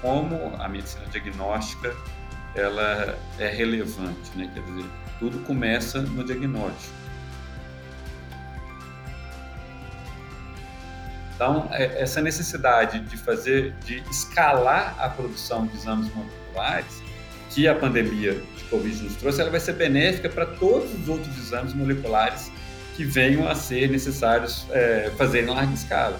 como a medicina diagnóstica ela é relevante, né? Quer dizer, tudo começa no diagnóstico. Então, é, essa necessidade de fazer, de escalar a produção de exames moleculares que a pandemia de Covid nos trouxe, ela vai ser benéfica para todos os outros exames moleculares que venham a ser necessários é, fazer em larga escala.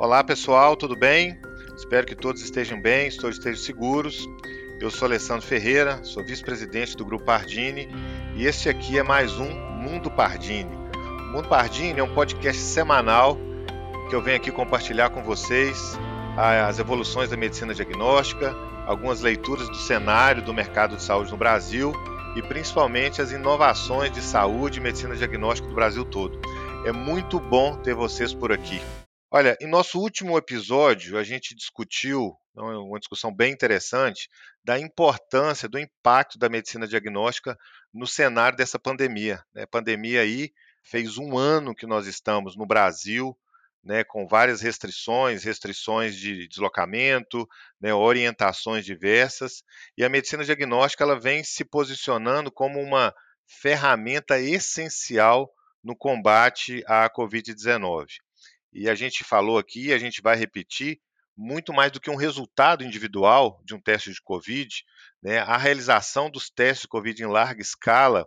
Olá pessoal, tudo bem? Espero que todos estejam bem, todos estejam seguros. Eu sou Alessandro Ferreira, sou vice-presidente do Grupo Pardini e este aqui é mais um Mundo Pardini. O Mundo Pardini é um podcast semanal que eu venho aqui compartilhar com vocês as evoluções da medicina diagnóstica, algumas leituras do cenário do mercado de saúde no Brasil e principalmente as inovações de saúde e medicina diagnóstica do Brasil todo. É muito bom ter vocês por aqui. Olha, em nosso último episódio, a gente discutiu, é uma discussão bem interessante, da importância, do impacto da medicina diagnóstica no cenário dessa pandemia. Né? A pandemia aí fez um ano que nós estamos no Brasil, né, com várias restrições, restrições de deslocamento, né, orientações diversas, e a medicina diagnóstica ela vem se posicionando como uma ferramenta essencial no combate à Covid-19. E a gente falou aqui, a gente vai repetir, muito mais do que um resultado individual de um teste de Covid, né, a realização dos testes de Covid em larga escala,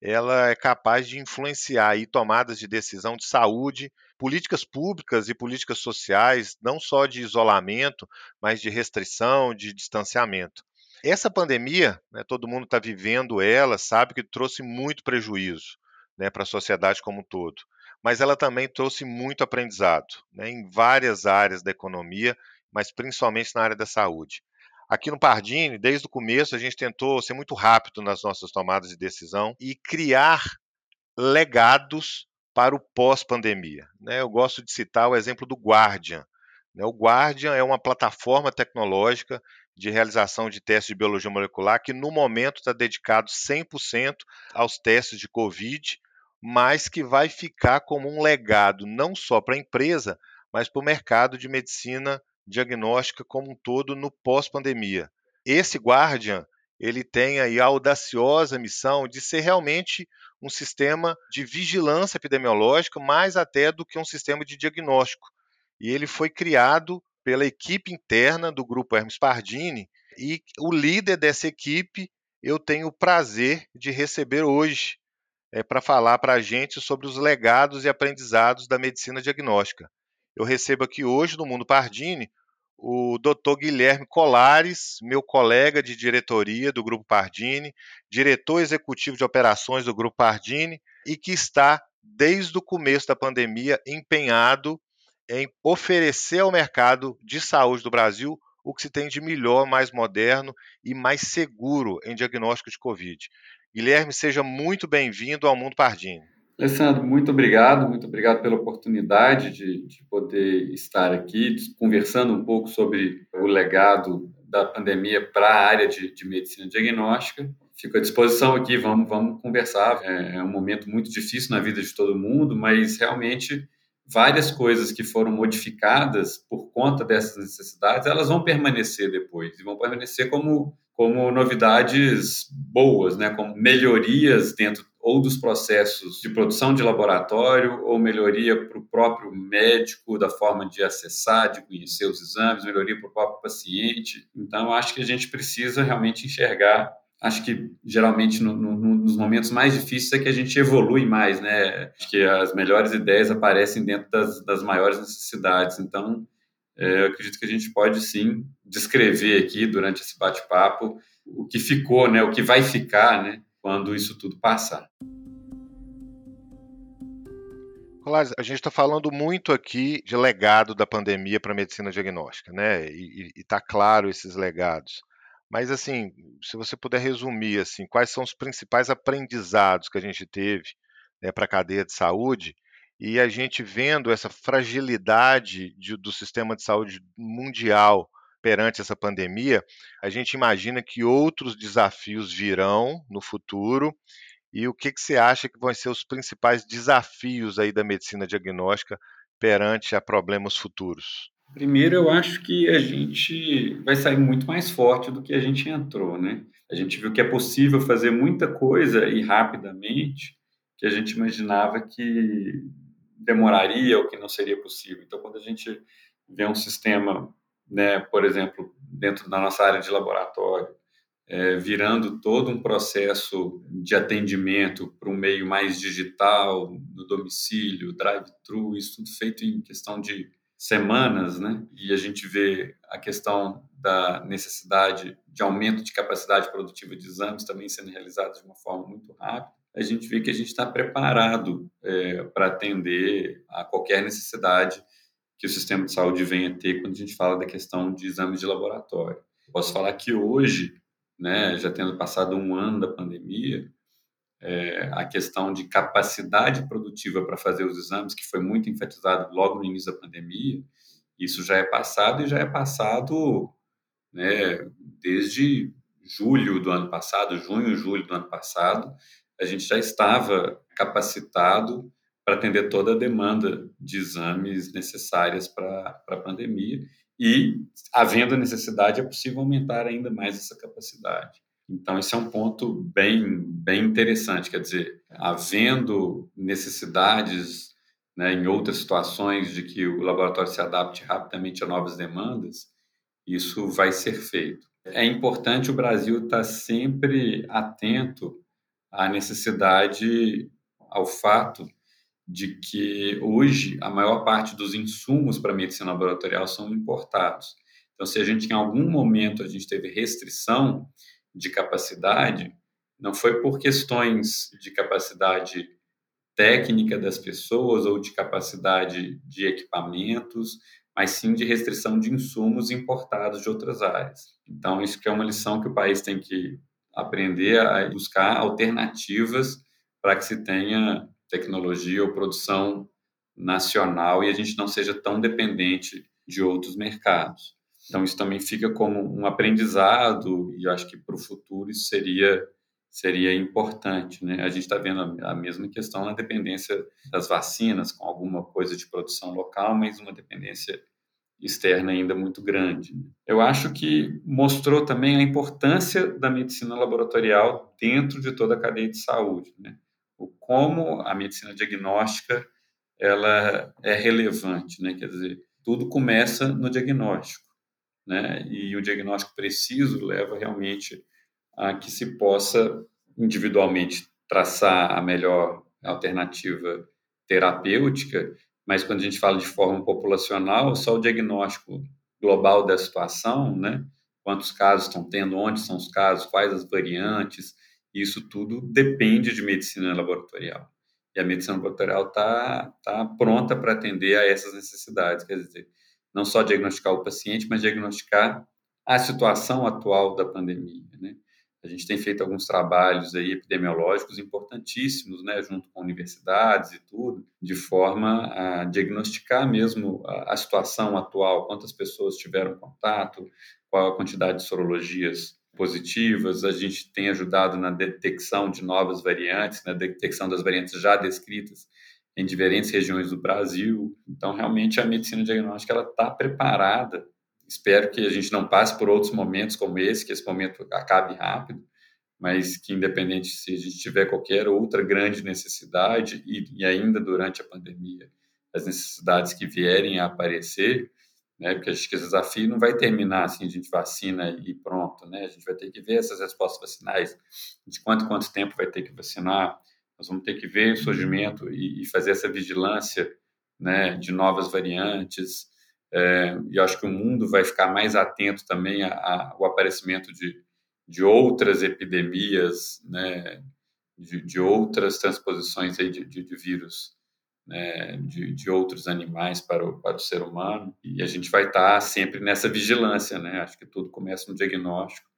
ela é capaz de influenciar aí tomadas de decisão de saúde, políticas públicas e políticas sociais, não só de isolamento, mas de restrição, de distanciamento. Essa pandemia, né, todo mundo está vivendo ela, sabe que trouxe muito prejuízo né, para a sociedade como um todo mas ela também trouxe muito aprendizado né, em várias áreas da economia, mas principalmente na área da saúde. Aqui no Pardini, desde o começo, a gente tentou ser muito rápido nas nossas tomadas de decisão e criar legados para o pós-pandemia. Né? Eu gosto de citar o exemplo do Guardian. Né? O Guardian é uma plataforma tecnológica de realização de testes de biologia molecular que, no momento, está dedicado 100% aos testes de Covid mas que vai ficar como um legado não só para a empresa, mas para o mercado de medicina diagnóstica como um todo no pós-pandemia. Esse Guardian, ele tem a audaciosa missão de ser realmente um sistema de vigilância epidemiológica, mais até do que um sistema de diagnóstico. E ele foi criado pela equipe interna do grupo Hermes Pardini, e o líder dessa equipe eu tenho o prazer de receber hoje é, para falar para a gente sobre os legados e aprendizados da medicina diagnóstica. Eu recebo aqui hoje no Mundo Pardini o Dr. Guilherme Colares, meu colega de diretoria do Grupo Pardini, diretor executivo de operações do Grupo Pardini e que está desde o começo da pandemia empenhado em oferecer ao mercado de saúde do Brasil o que se tem de melhor, mais moderno e mais seguro em diagnóstico de Covid. Guilherme, seja muito bem-vindo ao Mundo Pardini. Alessandro, muito obrigado, muito obrigado pela oportunidade de, de, poder estar aqui conversando um pouco sobre o legado da pandemia para a área de, de, medicina diagnóstica. Fico à disposição aqui, vamos, vamos conversar. É, é um momento muito difícil na vida de todo mundo, mas realmente várias coisas que foram modificadas por conta dessas necessidades, elas vão permanecer depois e vão permanecer como como novidades boas, né, como melhorias dentro ou dos processos de produção de laboratório, ou melhoria para o próprio médico, da forma de acessar, de conhecer os exames, melhoria para o próprio paciente. Então, acho que a gente precisa realmente enxergar. Acho que geralmente no, no, nos momentos mais difíceis é que a gente evolui mais, né? Acho que as melhores ideias aparecem dentro das, das maiores necessidades. Então, é, eu acredito que a gente pode sim descrever aqui durante esse bate-papo o que ficou, né, o que vai ficar, né, quando isso tudo passar. Olá, a gente está falando muito aqui de legado da pandemia para a medicina diagnóstica, né? E está claro esses legados. Mas assim, se você puder resumir assim, quais são os principais aprendizados que a gente teve né, para a cadeia de saúde e a gente vendo essa fragilidade de, do sistema de saúde mundial perante essa pandemia, a gente imagina que outros desafios virão no futuro. E o que, que você acha que vão ser os principais desafios aí da medicina diagnóstica perante a problemas futuros? Primeiro, eu acho que a gente vai sair muito mais forte do que a gente entrou, né? A gente viu que é possível fazer muita coisa e rapidamente que a gente imaginava que demoraria ou que não seria possível. Então, quando a gente vê um sistema, né, por exemplo, dentro da nossa área de laboratório, é, virando todo um processo de atendimento para um meio mais digital, no domicílio, drive-thru, isso tudo feito em questão de semanas, né? E a gente vê a questão da necessidade de aumento de capacidade produtiva de exames também sendo realizados de uma forma muito rápida. A gente vê que a gente está preparado é, para atender a qualquer necessidade que o sistema de saúde venha ter quando a gente fala da questão de exames de laboratório. Posso falar que hoje, né, já tendo passado um ano da pandemia, é, a questão de capacidade produtiva para fazer os exames, que foi muito enfatizado logo no início da pandemia, isso já é passado e já é passado né, desde julho do ano passado, junho, julho do ano passado, a gente já estava capacitado para atender toda a demanda de exames necessárias para a pandemia e, havendo necessidade, é possível aumentar ainda mais essa capacidade. Então, esse é um ponto bem, bem interessante, quer dizer, havendo necessidades né, em outras situações de que o laboratório se adapte rapidamente a novas demandas, isso vai ser feito. É importante o Brasil estar sempre atento à necessidade, ao fato de que hoje a maior parte dos insumos para medicina laboratorial são importados. Então, se a gente em algum momento a gente teve restrição, de capacidade não foi por questões de capacidade técnica das pessoas ou de capacidade de equipamentos, mas sim de restrição de insumos importados de outras áreas. Então, isso que é uma lição que o país tem que aprender a buscar alternativas para que se tenha tecnologia ou produção nacional e a gente não seja tão dependente de outros mercados. Então, isso também fica como um aprendizado e acho que para o futuro isso seria, seria importante. Né? A gente está vendo a, a mesma questão na dependência das vacinas, com alguma coisa de produção local, mas uma dependência externa ainda muito grande. Né? Eu acho que mostrou também a importância da medicina laboratorial dentro de toda a cadeia de saúde, né? O como a medicina diagnóstica ela é relevante, né? Quer dizer, tudo começa no diagnóstico né? E o diagnóstico preciso leva realmente a que se possa individualmente traçar a melhor alternativa terapêutica, mas quando a gente fala de forma populacional, só o diagnóstico global da situação, né? Quantos casos estão tendo, onde são os casos, quais as variantes, isso tudo depende de medicina laboratorial. E a medicina laboratorial está tá pronta para atender a essas necessidades, quer dizer, não só diagnosticar o paciente, mas diagnosticar a situação atual da pandemia, né? A gente tem feito alguns trabalhos aí epidemiológicos importantíssimos, né, junto com universidades e tudo, de forma a diagnosticar mesmo a, a situação atual, quantas pessoas tiveram contato, qual a quantidade de sorologias positivas. A gente tem ajudado na detecção de novas variantes, na detecção das variantes já descritas em diferentes regiões do Brasil. Então, realmente, a medicina diagnóstica está preparada. Espero que a gente não passe por outros momentos como esse, que esse momento acabe rápido, mas que, independente se a gente tiver qualquer outra grande necessidade, e, e ainda durante a pandemia, as necessidades que vierem a aparecer, né, porque acho que esse desafio não vai terminar assim, a gente vacina e pronto, né? A gente vai ter que ver essas respostas vacinais, de quanto quanto tempo vai ter que vacinar, nós vamos ter que ver o surgimento e, e fazer essa vigilância né, de novas variantes. É, e acho que o mundo vai ficar mais atento também ao aparecimento de, de outras epidemias, né, de, de outras transposições aí de, de, de vírus né, de, de, outros animais para o, para o ser humano. E a gente vai estar sempre nessa vigilância. Né? Acho que tudo começa no diagnóstico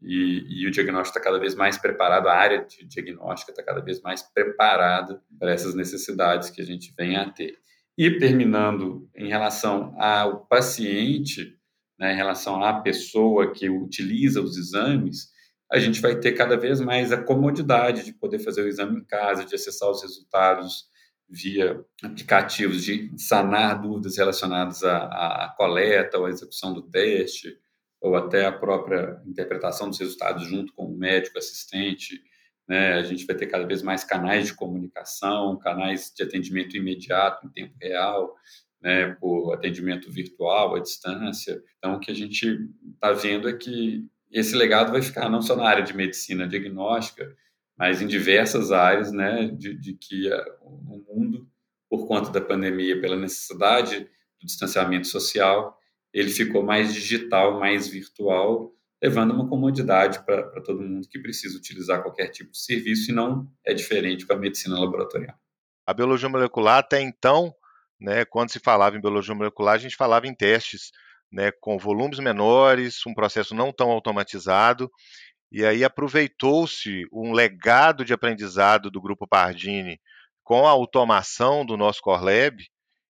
e, e, o diagnóstico está cada vez mais preparado, a área de diagnóstica está cada vez mais preparada para essas necessidades que a gente vem a ter. E terminando em relação ao paciente, né, em relação à pessoa que utiliza os exames, a gente vai ter cada vez mais a comodidade de poder fazer o exame em casa, de acessar os resultados via aplicativos de sanar dúvidas relacionadas à, à coleta ou à execução do teste, ou até a própria interpretação dos resultados junto com o médico assistente. Né? A gente vai ter cada vez mais canais de comunicação, canais de atendimento imediato, em tempo real, né? por atendimento virtual, à distância. Então, o que a gente está vendo é que esse legado vai ficar não só na área de medicina diagnóstica, mas em diversas áreas, né, de, de que o mundo, por conta da pandemia, pela necessidade do distanciamento social, ele ficou mais digital, mais virtual, levando uma comodidade para todo mundo que precisa utilizar qualquer tipo de serviço e não é diferente com a medicina laboratorial. A biologia molecular até então, né, quando se falava em biologia molecular, a gente falava em testes né, com volumes menores, um processo não tão automatizado, e aí aproveitou-se um legado de aprendizado do grupo Pardini com a automação do nosso Core Lab,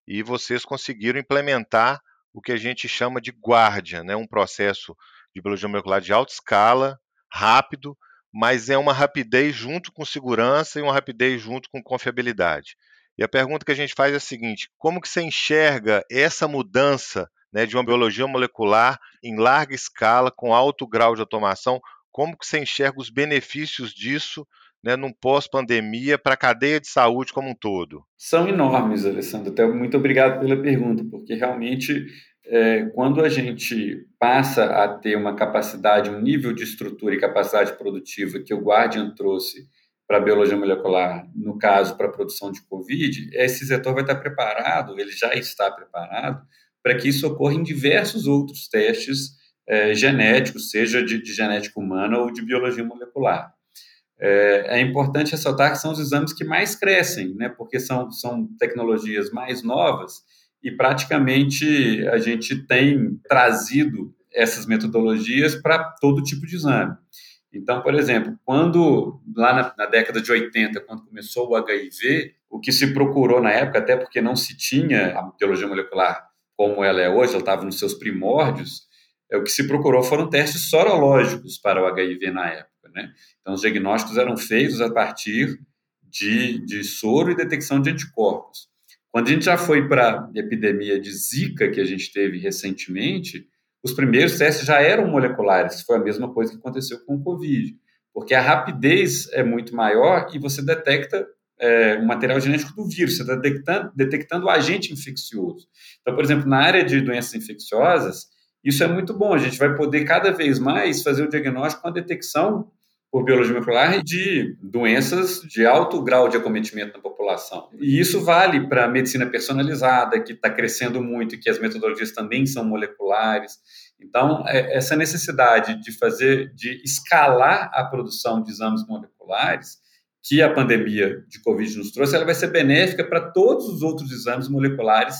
e vocês conseguiram implementar o que a gente chama de Guardian, né? um processo de biologia molecular de alta escala, rápido, mas é uma rapidez junto com segurança e uma rapidez junto com confiabilidade. E a pergunta que a gente faz é a seguinte: como que você enxerga essa mudança né, de uma biologia molecular em larga escala, com alto grau de automação? Como que você enxerga os benefícios disso né, num pós-pandemia para a cadeia de saúde como um todo? São enormes, Alessandro. Até muito obrigado pela pergunta, porque realmente é, quando a gente passa a ter uma capacidade, um nível de estrutura e capacidade produtiva que o Guardian trouxe para a biologia molecular, no caso, para a produção de Covid, esse setor vai estar preparado, ele já está preparado, para que isso ocorra em diversos outros testes é, genéticos, seja de, de genética humana ou de biologia molecular. É, é, importante ressaltar que são os exames que mais crescem, né, porque são, são tecnologias mais novas e praticamente a gente tem trazido essas metodologias para todo tipo de exame. Então, por exemplo, quando lá na, na, década de 80, quando começou o HIV, o que se procurou na época, até porque não se tinha a biologia molecular como ela é hoje, ela estava nos seus primórdios, é, o que se procurou foram testes sorológicos para o HIV na época. Né? Então, os diagnósticos eram feitos a partir de, de soro e detecção de anticorpos. Quando a gente já foi para a epidemia de Zika, que a gente teve recentemente, os primeiros testes já eram moleculares, foi a mesma coisa que aconteceu com o Covid, porque a rapidez é muito maior e você detecta é, o material genético do vírus, você está detectando, detectando o agente infeccioso. Então, por exemplo, na área de doenças infecciosas, isso é muito bom, a gente vai poder cada vez mais fazer o diagnóstico com a detecção por biologia molecular de doenças de alto grau de acometimento na população. E isso vale para a medicina personalizada, que está crescendo muito e que as metodologias também são moleculares. Então, é, essa necessidade de fazer, de escalar a produção de exames moleculares, que a pandemia de Covid nos trouxe, ela vai ser benéfica para todos os outros exames moleculares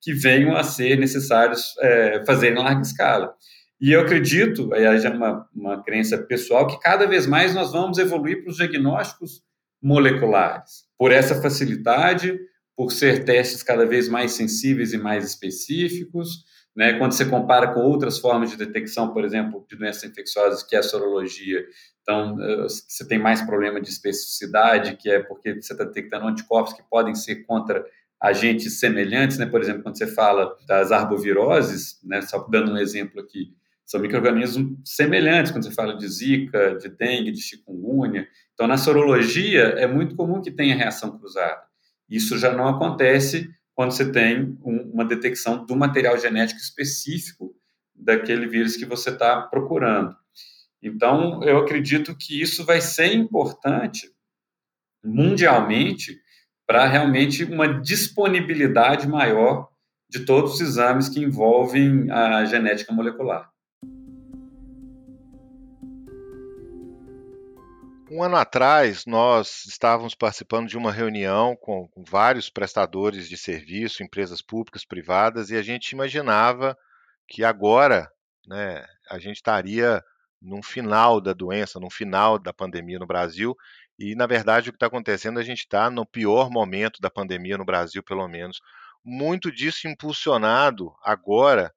que venham a ser necessários é, fazer em larga escala. E eu acredito, aí é uma, uma crença pessoal, que cada vez mais nós vamos evoluir para os diagnósticos moleculares, por essa facilidade, por ser testes cada vez mais sensíveis e mais específicos. Né? Quando você compara com outras formas de detecção, por exemplo, de doenças infecciosas, que é a sorologia, então eh, você tem mais problema de especificidade, que é porque você está detectando anticorpos que podem ser contra agentes semelhantes, né? Por exemplo, quando você fala das arboviroses, né? Só dando um exemplo aqui, são micro-organismos semelhantes quando você fala de zika, de dengue, de chikungunya. Então, na sorologia, é muito comum que tenha reação cruzada. Isso já não acontece quando você tem um, uma detecção do material genético específico daquele vírus que você está procurando. Então, eu acredito que isso vai ser importante mundialmente para realmente uma disponibilidade maior de todos os exames que envolvem a genética molecular. Um ano atrás, nós estávamos participando de uma reunião com, com, vários prestadores de serviço, empresas públicas, privadas, e a gente imaginava que agora né, a gente estaria num final da doença, num final da pandemia no Brasil, e na verdade o que está acontecendo, a gente está no pior momento da pandemia no Brasil, pelo menos. Muito disso impulsionado agora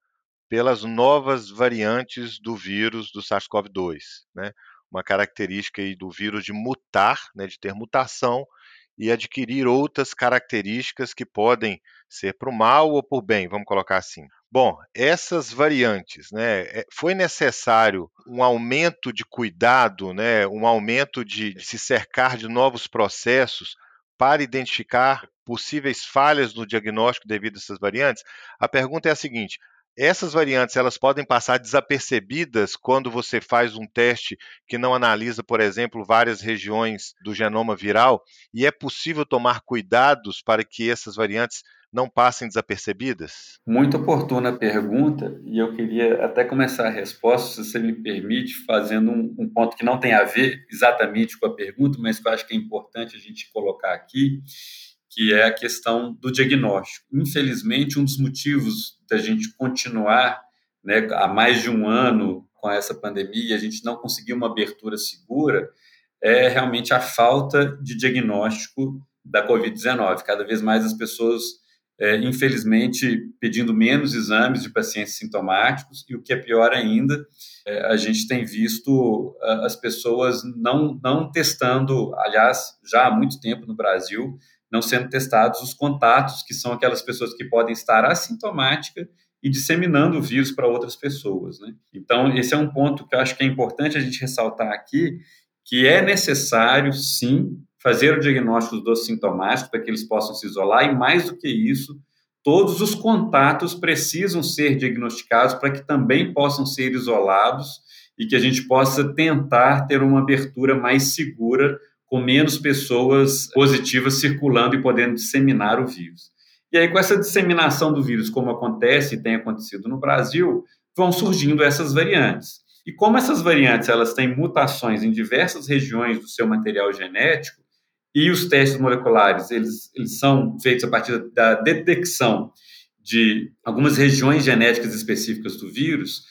pelas novas variantes do vírus do SARS-CoV-2. Né? Uma característica do vírus de mutar, né, de ter mutação, e adquirir outras características que podem ser para o mal ou por bem, vamos colocar assim. Bom, essas variantes, né, é, foi necessário um aumento de cuidado, né, um aumento de, de se cercar de novos processos para identificar possíveis falhas no diagnóstico devido a essas variantes? A pergunta é a seguinte: essas variantes elas podem passar desapercebidas quando você faz um teste que não analisa, por exemplo, várias regiões do genoma viral, e é possível tomar cuidados para que essas variantes não passem desapercebidas? Muito oportuna a pergunta, e eu queria até começar a resposta, se você me permite, fazendo um, um, ponto que não tem a ver exatamente com a pergunta, mas que eu acho que é importante a gente colocar aqui, que é a questão do diagnóstico. Infelizmente, um dos motivos da gente continuar né, há mais de um ano com essa pandemia, a gente não conseguir uma abertura segura, é realmente a falta de diagnóstico da Covid-19. Cada vez mais as pessoas, é, infelizmente, pedindo menos exames de pacientes sintomáticos, e o que é pior ainda, é, a gente tem visto as pessoas não, não testando, aliás, já há muito tempo no Brasil, não sendo testados os contatos, que são aquelas pessoas que podem estar assintomáticas e disseminando o vírus para outras pessoas. Né? Então, esse é um ponto que eu acho que é importante a gente ressaltar aqui, que é necessário, sim, fazer o diagnóstico dos sintomáticos para que eles possam se isolar, e mais do que isso, todos os contatos precisam ser diagnosticados para que também possam ser isolados e que a gente possa tentar ter uma abertura mais segura com menos pessoas positivas circulando e podendo disseminar o vírus. E aí, com essa disseminação do vírus, como acontece e tem acontecido no Brasil, vão surgindo essas variantes. E como essas variantes elas têm mutações em diversas regiões do seu material genético, e os testes moleculares eles, eles são feitos a partir da detecção de algumas regiões genéticas específicas do vírus,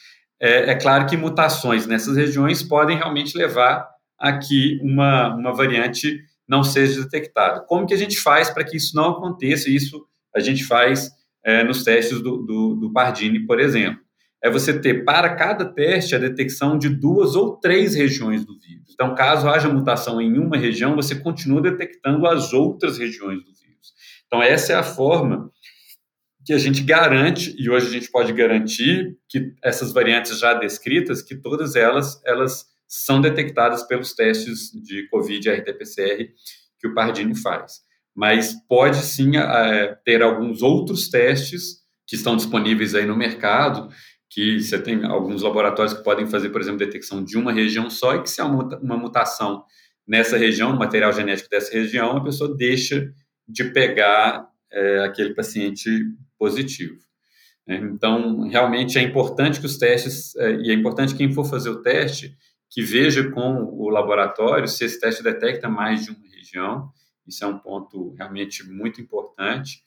é, é claro que mutações nessas regiões podem realmente levar a que uma, uma variante não seja detectada. Como que a gente faz para que isso não aconteça? Isso a gente faz é, nos testes do, do, do Pardini, por exemplo. É você ter para cada teste a detecção de duas ou três regiões do vírus. Então, caso haja mutação em uma região, você continua detectando as outras regiões do vírus. Então, essa é a forma que a gente garante, e hoje a gente pode garantir que essas variantes já descritas, que todas elas, elas são detectadas pelos testes de COVID e RT-PCR que o Pardini faz. Mas pode sim é, ter alguns outros testes que estão disponíveis aí no mercado, que você tem alguns laboratórios que podem fazer, por exemplo, detecção de uma região só e que se há uma mutação nessa região, no material genético dessa região, a pessoa deixa de pegar é, aquele paciente positivo. Então, realmente é importante que os testes, é, e é importante quem for fazer o teste, que veja com o laboratório se esse teste detecta mais de uma região. Isso é um ponto realmente muito importante.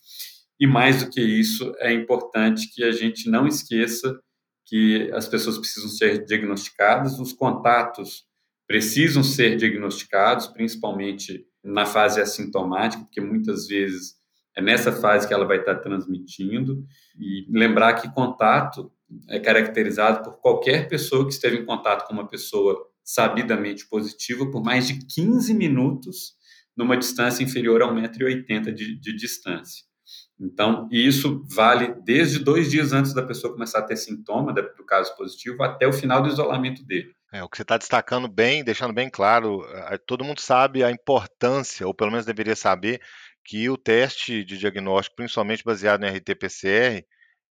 E mais do que isso, é importante que a gente não esqueça que as pessoas precisam ser diagnosticadas, os contatos precisam ser diagnosticados, principalmente na fase assintomática, porque muitas vezes é nessa fase que ela vai estar transmitindo. E lembrar que contato é caracterizado por qualquer pessoa que esteve em contato com uma pessoa sabidamente positiva por mais de 15 minutos numa distância inferior a 1,80m de, de distância. Então, isso vale desde dois dias antes da pessoa começar a ter sintoma do caso positivo até o final do isolamento dele. É, o que você está destacando bem, deixando bem claro, todo mundo sabe a importância, ou pelo menos deveria saber, que o teste de diagnóstico, principalmente baseado em RT-PCR,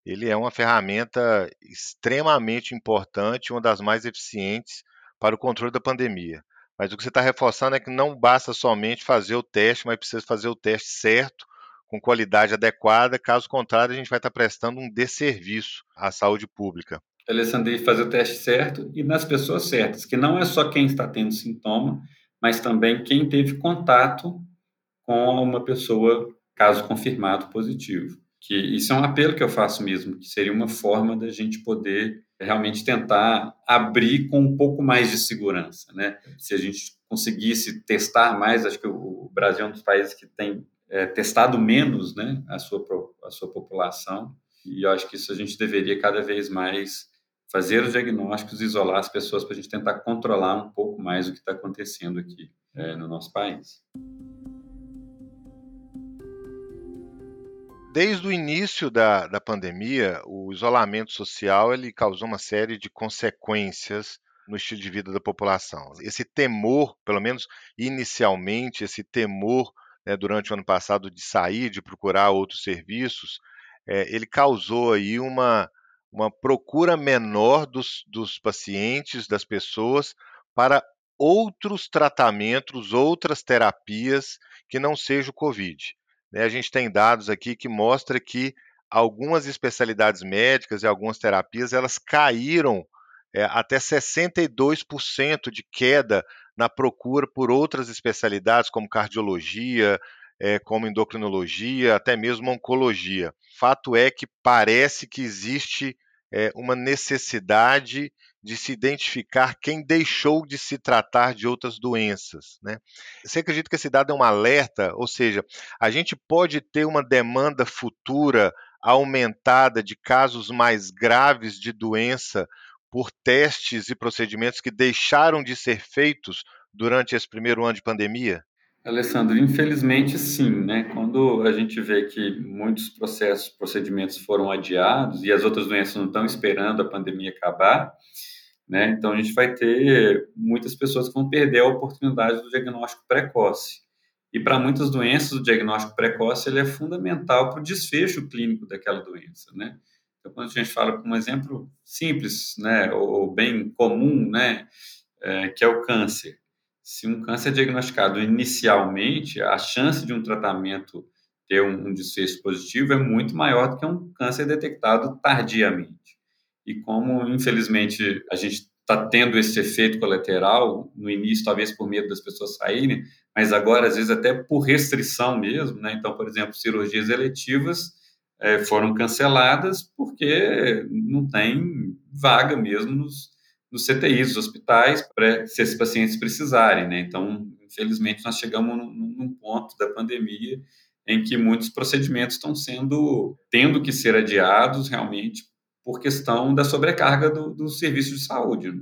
ele é uma ferramenta extremamente importante, uma das mais eficientes para o controle da pandemia. Mas o que você está reforçando é que não basta somente fazer o teste, mas precisa fazer o teste certo, com qualidade adequada, caso contrário, a gente vai estar prestando um desserviço à saúde pública. Alessandro, fazer o teste certo e nas pessoas certas, que não é só quem está tendo sintoma, mas também quem teve contato com uma pessoa, caso confirmado positivo que isso é um apelo que eu faço mesmo, que seria uma forma da gente poder realmente tentar abrir com um pouco mais de segurança, né? Se a gente conseguisse testar mais, acho que o Brasil é um dos países que tem é, testado menos, né, a sua a sua população, e eu acho que isso a gente deveria cada vez mais fazer os diagnósticos, isolar as pessoas para a gente tentar controlar um pouco mais o que está acontecendo aqui é, no nosso país. Desde o início da, da pandemia, o isolamento social ele causou uma série de consequências no estilo de vida da população. Esse temor, pelo menos inicialmente, esse temor né, durante o ano passado de sair, de procurar outros serviços, é, ele causou aí uma, uma procura menor dos, dos pacientes, das pessoas, para outros tratamentos, outras terapias que não seja o Covid. Né? A gente tem dados aqui que mostra que algumas especialidades médicas e algumas terapias elas caíram é, até 62% de queda na procura por outras especialidades como cardiologia, é, como endocrinologia, até mesmo oncologia. Fato é que parece que existe é, uma necessidade de se identificar quem deixou de se tratar de outras doenças. Né? Você acredita que esse dado é um alerta? Ou seja, a gente pode ter uma demanda futura aumentada de casos mais graves de doença por testes e procedimentos que deixaram de ser feitos durante esse primeiro ano de pandemia? Alessandro, infelizmente sim, né? Quando a gente vê que muitos processos, procedimentos foram adiados e as outras doenças não estão esperando a pandemia acabar, né? Então a gente vai ter muitas pessoas que vão perder a oportunidade do diagnóstico precoce. E para muitas doenças, o diagnóstico precoce ele é fundamental para o desfecho clínico daquela doença, né? Então, quando a gente fala, por um exemplo simples, né, ou bem comum, né, é, que é o câncer se um câncer é diagnosticado inicialmente, a chance de um tratamento ter um, um desfecho positivo é muito maior do que um câncer detectado tardiamente. E como, infelizmente, a gente está tendo esse efeito colateral, no início, talvez por medo das pessoas saírem, mas agora, às vezes, até por restrição mesmo, né? Então, por exemplo, cirurgias eletivas é, foram canceladas porque não tem vaga mesmo nos, nos CTIs, dos hospitais, para se esses pacientes precisarem, né? Então, infelizmente, nós chegamos num, num ponto da pandemia em que muitos procedimentos estão sendo, tendo que ser adiados realmente por questão da sobrecarga do, do serviço de saúde.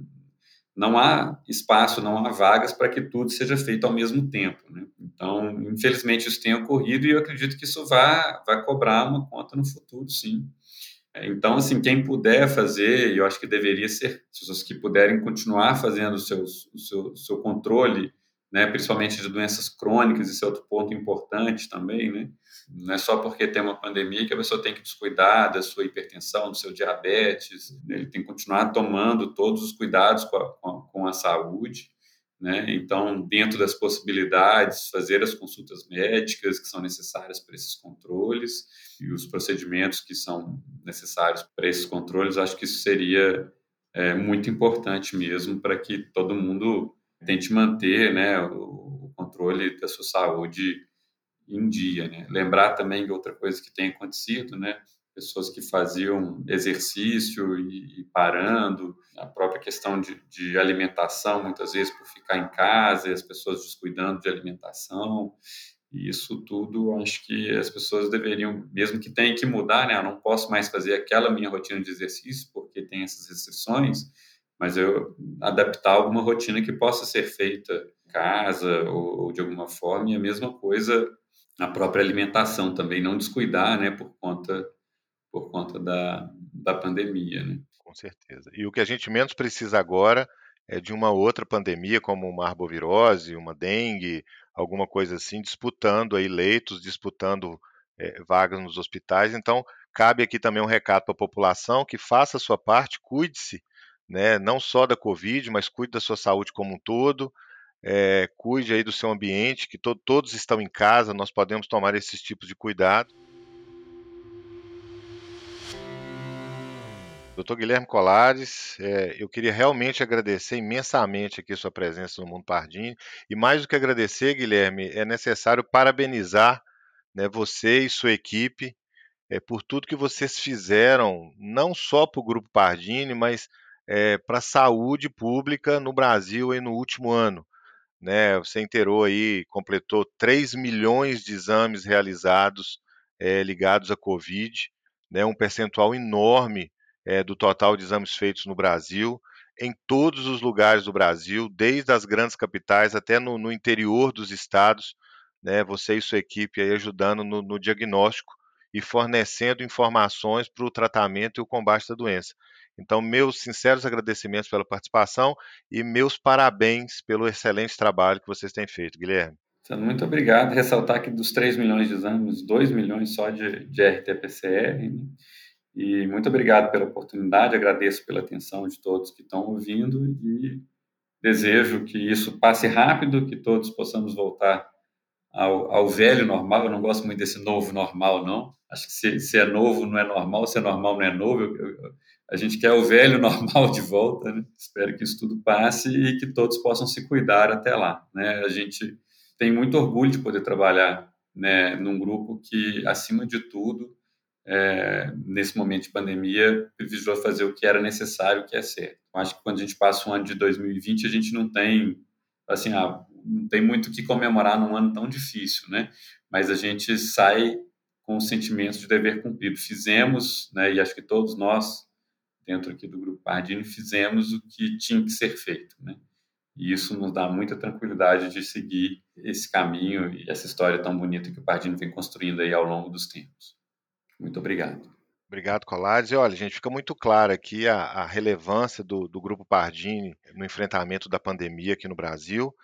Não há espaço, não há vagas para que tudo seja feito ao mesmo tempo. Né? Então, infelizmente, isso tem ocorrido e eu acredito que isso vai, vai cobrar uma conta no futuro, sim. Então, assim, quem puder fazer, e eu acho que deveria ser, pessoas que puderem continuar fazendo o seu, o seu, seu controle, né, principalmente de doenças crônicas, esse é outro ponto importante também, né? Não é só porque tem uma pandemia que a pessoa tem que descuidar da sua hipertensão, do seu diabetes, né? ele tem que continuar tomando todos os cuidados com a, com a saúde, né? Então, dentro das possibilidades, fazer as consultas médicas que são necessárias para esses controles e os procedimentos que são necessários para esses controles, acho que isso seria é, muito importante mesmo para que todo mundo tente manter né, o, controle da sua saúde em dia. Né? Lembrar também de outra coisa que tem acontecido, né? Pessoas que faziam exercício e, e parando, a própria questão de, de, alimentação, muitas vezes por ficar em casa, e as pessoas descuidando de alimentação, e isso tudo acho que as pessoas deveriam, mesmo que tenham que mudar, né? Eu não posso mais fazer aquela minha rotina de exercício porque tem essas restrições, mas eu adaptar alguma rotina que possa ser feita em casa ou, ou de alguma forma, e a mesma coisa na própria alimentação também, não descuidar, né, por conta por conta da, da pandemia. Né? Com certeza. E o que a gente menos precisa agora é de uma outra pandemia, como uma arbovirose, uma dengue, alguma coisa assim, disputando aí leitos, disputando é, vagas nos hospitais. Então, cabe aqui também um recado para a população que faça a sua parte, cuide-se, né, não só da Covid, mas cuide da sua saúde como um todo, é, cuide aí do seu ambiente, que to todos estão em casa, nós podemos tomar esses tipos de cuidado. Doutor Guilherme Colares, é, eu queria realmente agradecer imensamente aqui sua presença no Mundo Pardini. E mais do que agradecer, Guilherme, é necessário parabenizar né, você e sua equipe é, por tudo que vocês fizeram, não só para o Grupo Pardini, mas é, para a saúde pública no Brasil no último ano. Né, você inteirou aí, completou 3 milhões de exames realizados é, ligados à Covid, né, um percentual enorme é, do total de exames feitos no Brasil, em todos os lugares do Brasil, desde as grandes capitais até no, no interior dos estados, né, você e sua equipe aí ajudando no, no diagnóstico e fornecendo informações para o tratamento e o combate da doença. Então, meus sinceros agradecimentos pela participação e meus parabéns pelo excelente trabalho que vocês têm feito, Guilherme. Muito obrigado. Ressaltar que dos 3 milhões de exames, 2 milhões só de, de RT-PCR. E muito obrigado pela oportunidade, agradeço pela atenção de todos que estão ouvindo e desejo que isso passe rápido, que todos possamos voltar ao, ao velho normal. Eu não gosto muito desse novo normal, não. Acho que se, se é novo não é normal, se é normal não é novo. Eu, eu, a gente quer o velho normal de volta. Né? Espero que isso tudo passe e que todos possam se cuidar até lá. Né? A gente tem muito orgulho de poder trabalhar né, num grupo que, acima de tudo, é, nesse momento de pandemia, privilegiou fazer o que era necessário, o que é certo. Eu acho que quando a gente passa um ano de 2020, a gente não tem, assim, ah, não tem muito o que comemorar num ano tão difícil, né? Mas a gente sai com o sentimento de dever cumprido. Fizemos, né, e acho que todos nós, dentro aqui do Grupo Pardini, fizemos o que tinha que ser feito, né? E isso nos dá muita tranquilidade de seguir esse caminho e essa história tão bonita que o Pardini vem construindo aí ao longo dos tempos. Muito obrigado. Obrigado, Colares. E olha, gente, fica muito claro aqui a, a relevância do, do, Grupo Pardini no enfrentamento da pandemia aqui no Brasil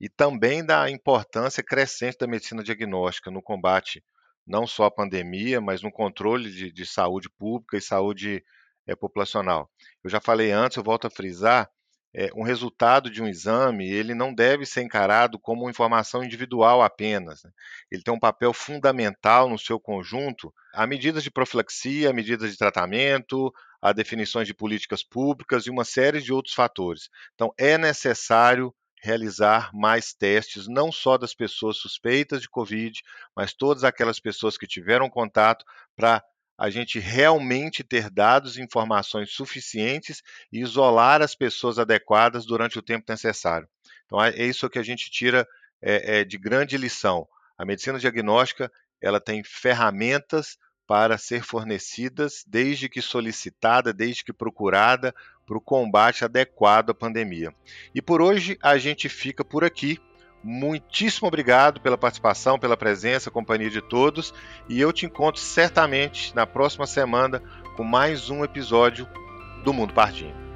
e também da importância crescente da medicina diagnóstica no combate não só à pandemia, mas no controle de, de saúde pública e saúde é, populacional. Eu já falei antes, eu volto a frisar, é, um resultado de um exame ele não deve ser encarado como informação individual apenas. Né? Ele tem um papel fundamental no seu conjunto a medidas de profilaxia, a medidas de tratamento, a definições de políticas públicas e uma série de outros fatores. Então, é necessário realizar mais testes, não só das pessoas suspeitas de Covid, mas todas aquelas pessoas que tiveram contato para a gente realmente ter dados e informações suficientes e isolar as pessoas adequadas durante o tempo necessário. Então, é isso que a gente tira é, é, de grande lição. A medicina diagnóstica ela tem ferramentas para ser fornecidas desde que solicitada, desde que procurada, para o combate adequado à pandemia. E por hoje a gente fica por aqui. Muitíssimo obrigado pela participação, pela presença, companhia de todos. E eu te encontro certamente na próxima semana com mais um episódio do Mundo Pardinho.